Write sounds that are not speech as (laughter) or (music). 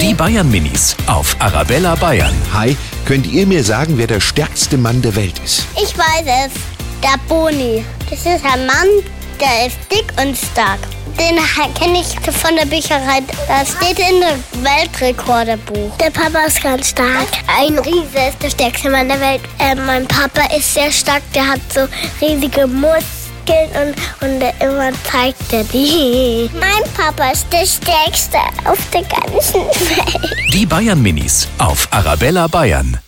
Die Bayern Minis auf Arabella Bayern. Hi, könnt ihr mir sagen, wer der stärkste Mann der Welt ist? Ich weiß es. Der Boni. Das ist ein Mann, der ist dick und stark. Den kenne ich von der Bücherei. Das steht in dem Weltrekordebuch. Der Papa ist ganz stark. Ein Riese ist der stärkste Mann der Welt. Äh, mein Papa ist sehr stark. Der hat so riesige Muskeln und, und immer zeigt er die. (laughs) Mein Papa ist der stärkste auf der ganzen (laughs) Welt. Die Bayern Minis auf Arabella Bayern.